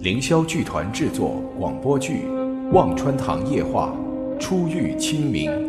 凌霄剧团制作广播剧《望穿堂夜话》，初遇清明。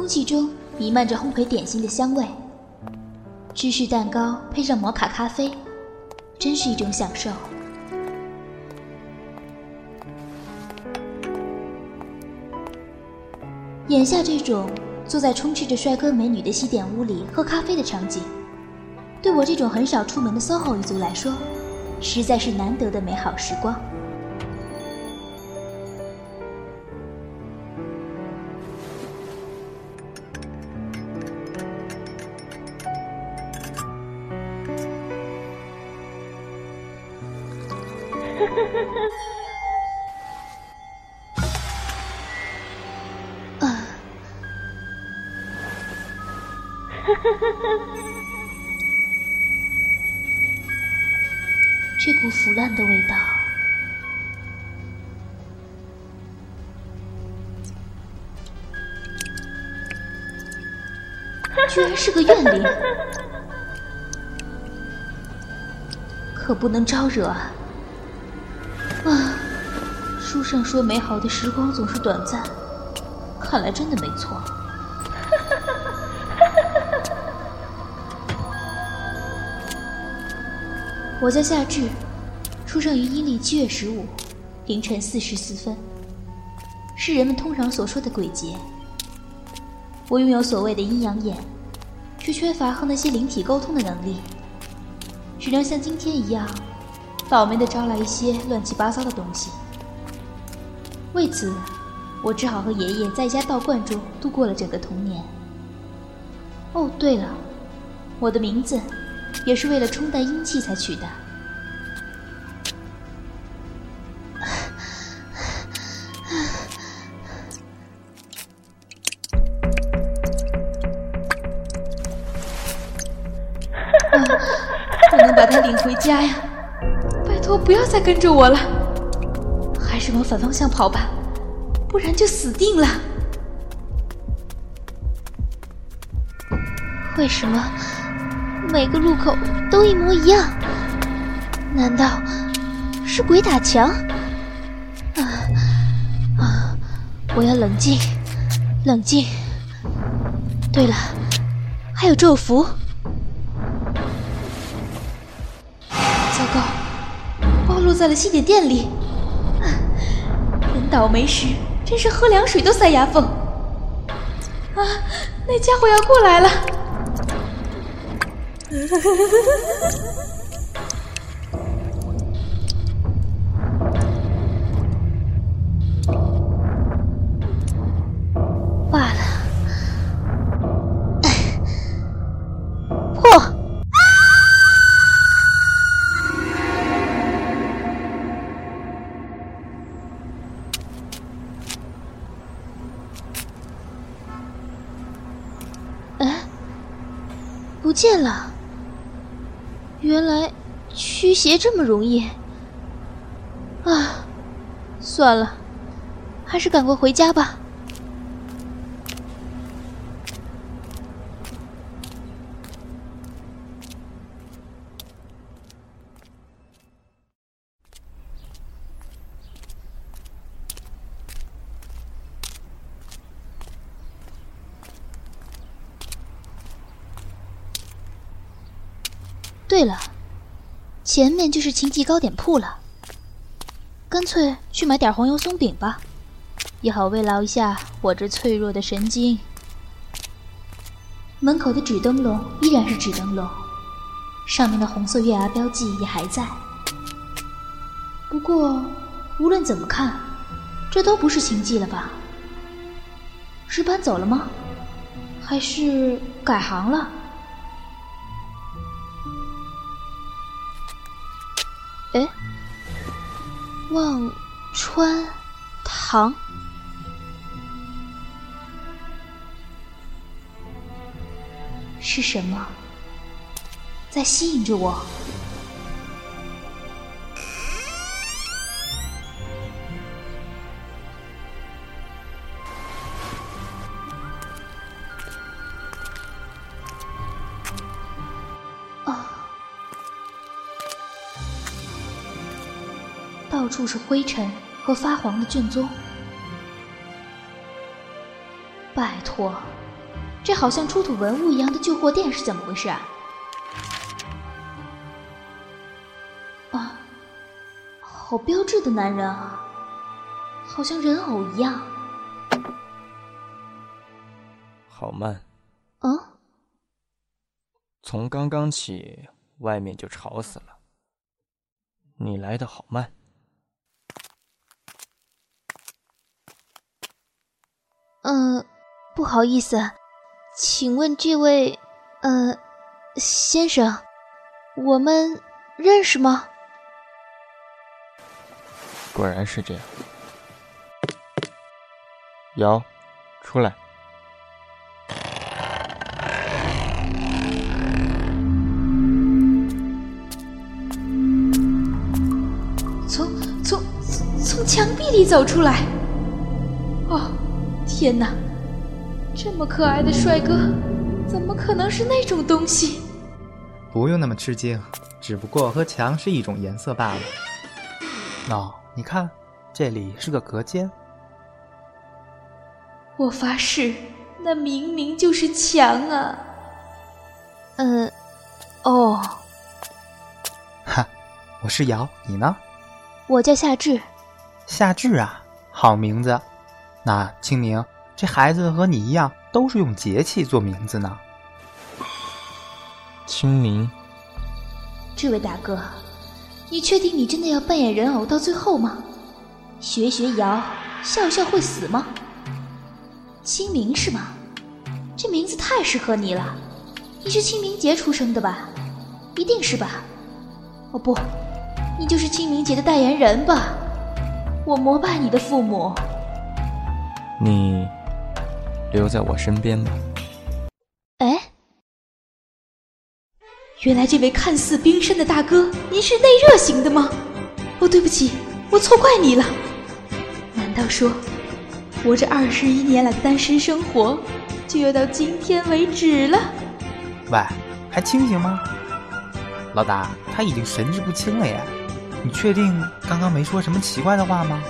空气中弥漫着烘焙点心的香味，芝士蛋糕配上摩卡咖啡，真是一种享受。眼下这种坐在充斥着帅哥美女的西点屋里喝咖啡的场景，对我这种很少出门的 SOHO 一族来说，实在是难得的美好时光。这股腐烂的味道，居然是个怨灵，可不能招惹！啊，书上说美好的时光总是短暂，看来真的没错。我叫夏至，出生于阴历七月十五凌晨四时四分，是人们通常所说的鬼节。我拥有所谓的阴阳眼，却缺乏和那些灵体沟通的能力，只能像今天一样。倒霉的招来一些乱七八糟的东西，为此，我只好和爷爷在一家道观中度过了整个童年。哦，对了，我的名字也是为了冲淡阴气才取的。不能把他领回家呀！拜托不要再跟着我了，还是往反方向跑吧，不然就死定了。为什么每个路口都一模一样？难道是鬼打墙？啊啊！我要冷静，冷静。对了，还有咒符。落在了西点店里，倒霉时真是喝凉水都塞牙缝。啊，那家伙要过来了！不见了！原来驱邪这么容易啊！算了，还是赶快回家吧。对了，前面就是秦记糕点铺了，干脆去买点黄油松饼吧，也好慰劳一下我这脆弱的神经。门口的纸灯笼依然是纸灯笼，上面的红色月牙标记也还在。不过，无论怎么看，这都不是秦记了吧？是搬走了吗？还是改行了？哎，忘川堂是什么在吸引着我？处是灰尘和发黄的卷宗。拜托，这好像出土文物一样的旧货店是怎么回事啊？啊，好标致的男人啊，好像人偶一样。好慢。嗯？从刚刚起，外面就吵死了。你来的好慢。嗯，不好意思，请问这位，呃，先生，我们认识吗？果然是这样。瑶，出来。从从从墙壁里走出来。哦。天哪，这么可爱的帅哥，怎么可能是那种东西？不用那么吃惊，只不过和墙是一种颜色罢了。喏，你看，这里是个隔间。我发誓，那明明就是墙啊！嗯，哦，哈，我是瑶，你呢？我叫夏至。夏至啊，好名字。那清明，这孩子和你一样，都是用节气做名字呢。清明，这位大哥，你确定你真的要扮演人偶到最后吗？学学瑶，笑笑会死吗？清明是吗？这名字太适合你了。你是清明节出生的吧？一定是吧？哦不，你就是清明节的代言人吧？我膜拜你的父母。你留在我身边吧。哎，原来这位看似冰山的大哥，您是内热型的吗？哦，对不起，我错怪你了。难道说，我这二十一年来的单身生活，就要到今天为止了？喂，还清醒吗？老大，他已经神志不清了耶！你确定刚刚没说什么奇怪的话吗？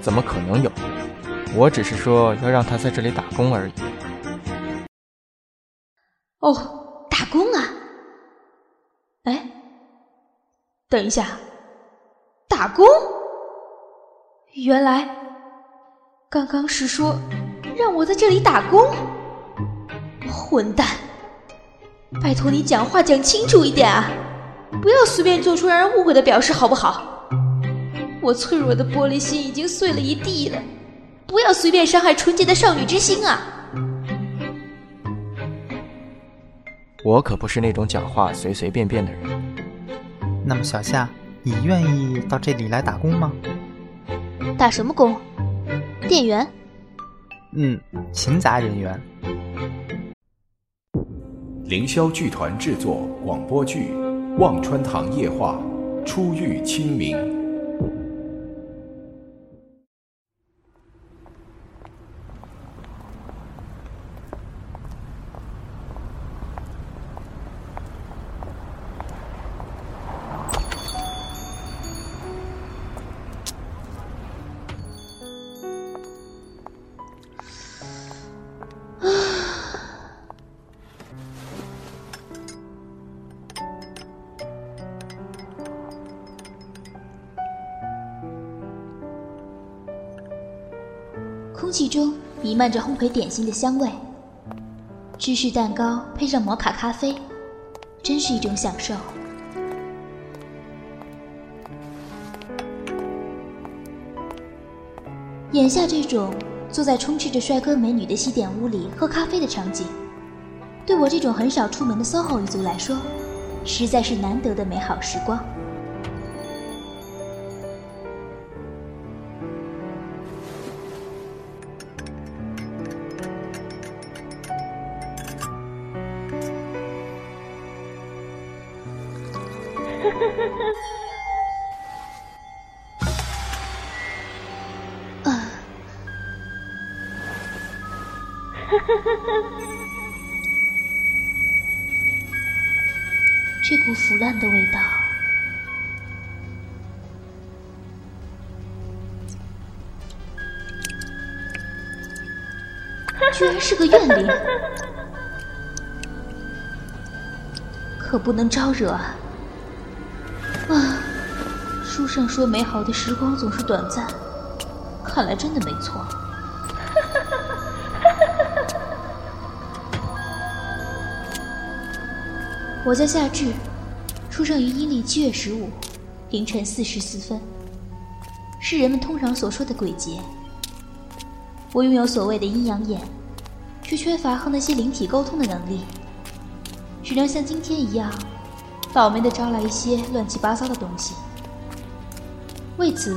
怎么可能有？我只是说要让他在这里打工而已。哦，打工啊！哎，等一下，打工？原来刚刚是说让我在这里打工？混蛋！拜托你讲话讲清楚一点啊！不要随便做出让人误会的表示，好不好？我脆弱的玻璃心已经碎了一地了。不要随便伤害纯洁的少女之心啊！我可不是那种讲话随随便便的人。那么小夏，你愿意到这里来打工吗？打什么工？店员？嗯，勤杂人员。凌霄剧团制作广播剧《忘川堂夜话》，初遇清明。空气中弥漫着烘焙点心的香味，芝士蛋糕配上摩卡咖啡，真是一种享受。眼下这种坐在充斥着帅哥美女的西点屋里喝咖啡的场景，对我这种很少出门的 SOHO 一族来说，实在是难得的美好时光。这股腐烂的味道，居然是个怨灵，可不能招惹！啊，书上说美好的时光总是短暂，看来真的没错。我叫夏至，出生于阴历七月十五凌晨四时四分，是人们通常所说的鬼节。我拥有所谓的阴阳眼，却缺乏和那些灵体沟通的能力，只能像今天一样，倒霉的招来一些乱七八糟的东西。为此，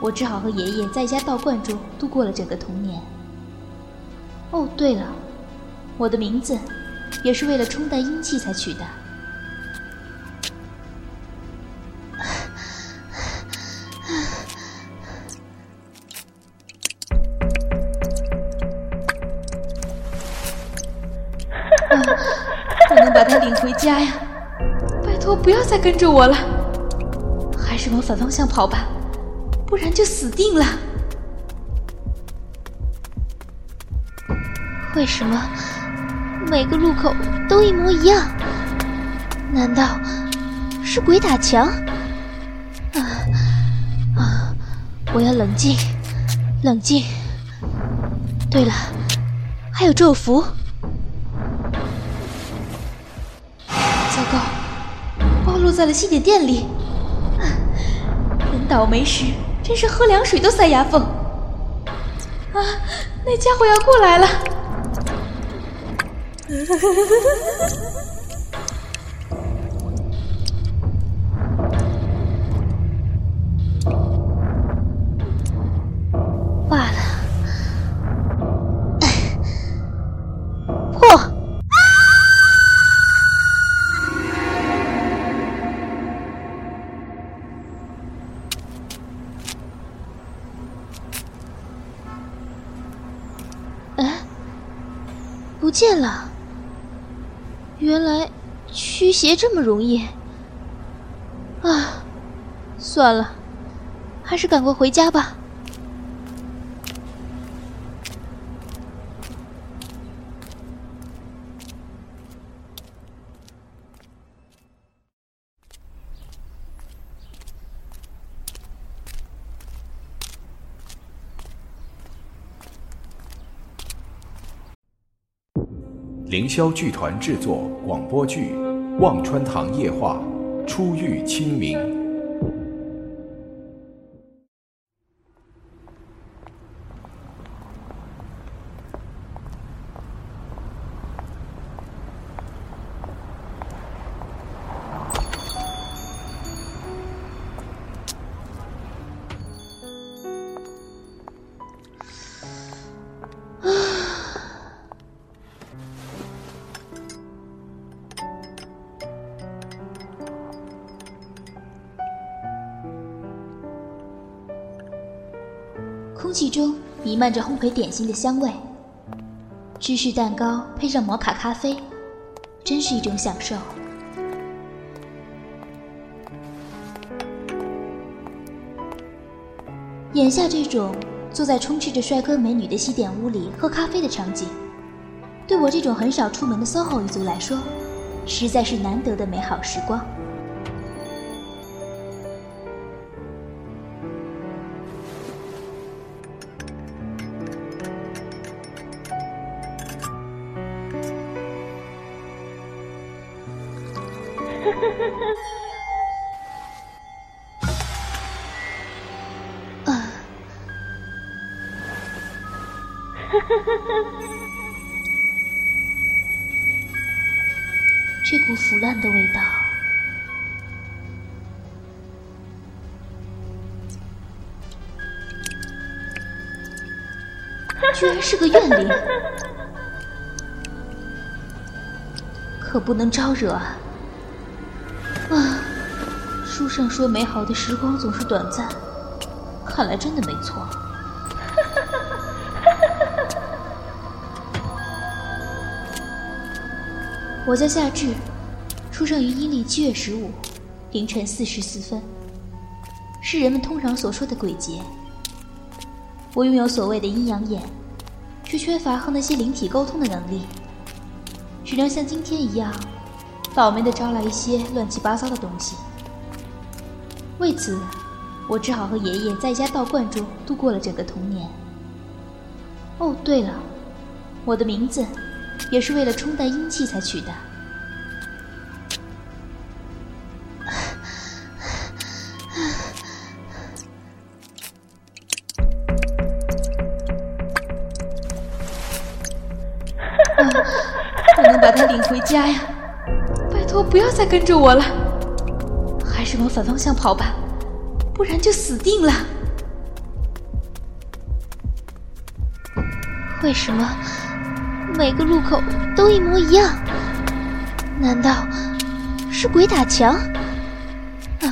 我只好和爷爷在一家道观中度过了整个童年。哦，对了，我的名字。也是为了冲淡阴气才取的。不能把他领回家呀！拜托，不要再跟着我了，还是往反方向跑吧，不然就死定了。为什么？每个路口都一模一样，难道是鬼打墙？啊啊！我要冷静，冷静。对了，还有咒符。糟糕，暴露在了西点店里。倒霉时，真是喝凉水都塞牙缝。啊，那家伙要过来了。不见了。原来驱邪这么容易啊！算了，还是赶快回家吧。凌霄剧团制作广播剧《望穿堂夜话》，初遇清明。空气中弥漫着烘焙点心的香味，芝士蛋糕配上摩卡咖啡，真是一种享受。眼下这种坐在充斥着帅哥美女的西点屋里喝咖啡的场景，对我这种很少出门的 SOHO 一族来说，实在是难得的美好时光。这股腐烂的味道，居然是个怨灵，可不能招惹啊！书上说美好的时光总是短暂，看来真的没错。我叫夏至，出生于阴历七月十五凌晨四时四分，是人们通常所说的鬼节。我拥有所谓的阴阳眼，却缺乏和那些灵体沟通的能力，只能像今天一样，倒霉的招来一些乱七八糟的东西。为此，我只好和爷爷在一家道观中度过了整个童年。哦，对了，我的名字。也是为了冲淡阴气才取的。不能把他领回家呀！拜托，不要再跟着我了，还是往反方向跑吧，不然就死定了。为什么？每个路口都一模一样，难道是鬼打墙？啊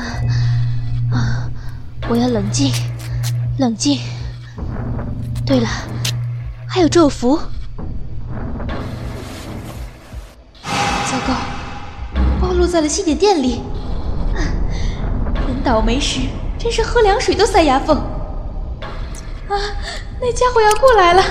啊！我要冷静，冷静。对了，还有咒符。糟糕，暴露在了西点店里。倒霉时，真是喝凉水都塞牙缝。啊，那家伙要过来了。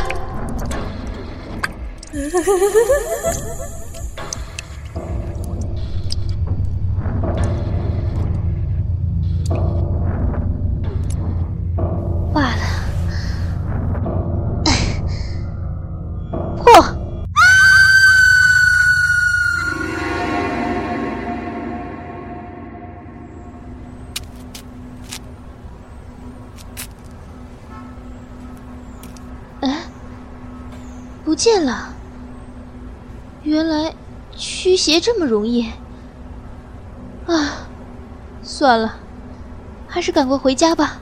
不见了。原来驱邪这么容易啊！算了，还是赶快回家吧。